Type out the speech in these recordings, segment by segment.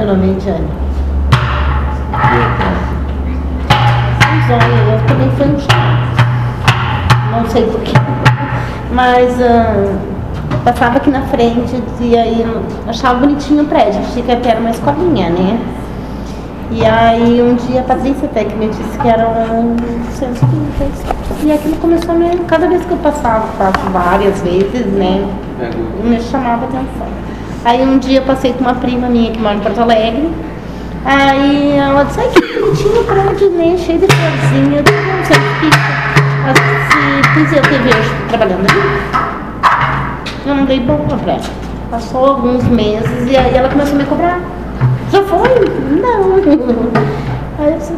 Meu nome é Jane. Eu também fui um Não sei porquê. Mas ah, passava aqui na frente e aí achava bonitinho o prédio. Achei que era uma escolinha, né? E aí um dia a Patrícia até que me disse que era um centro espírita. E aquilo começou a me. Cada vez que eu passava, passo várias vezes, né? Me chamava a atenção. Aí um dia passei com uma prima minha que mora em Porto Alegre. Aí ela disse, ai que bonitinho prédio, né? Cheio de florzinha, eu não sei o que. Disse, pois eu te vejo trabalhando ali. Eu não dei bola pra ela. Passou alguns meses e aí ela começou a me cobrar. Já foi? Não. Aí eu disse,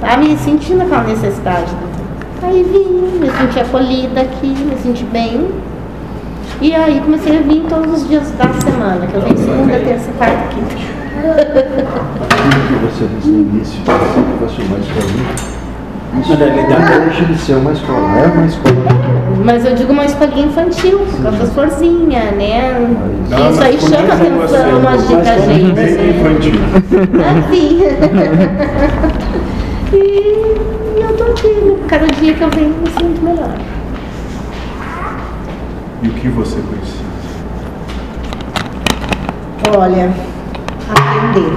sabe, sentindo aquela necessidade. Aí vim, me senti acolhida aqui, me senti bem. E aí comecei a vir todos os dias da semana, que eu venho segunda, terça, quarta, quinta. que você disse no início, você vai chamar. Isso Na realidade- não deixa de ser uma escola, é uma escola. Mas eu digo uma escolinha infantil, por causa das florzinhas, né? Não, Isso aí chama atenção, sendo imagina a gente. bem infantil. Assim. e, eu tô aqui, cada dia que eu venho eu me sinto melhor. E o que você precisa? Olha, aprender.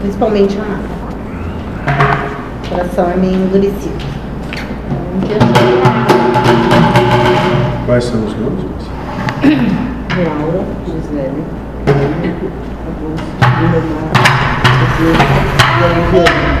Principalmente amar. O coração é meio endurecido. Quais são os nomes? Laura, Gisele, Augusto, Leonardo, e Eliane.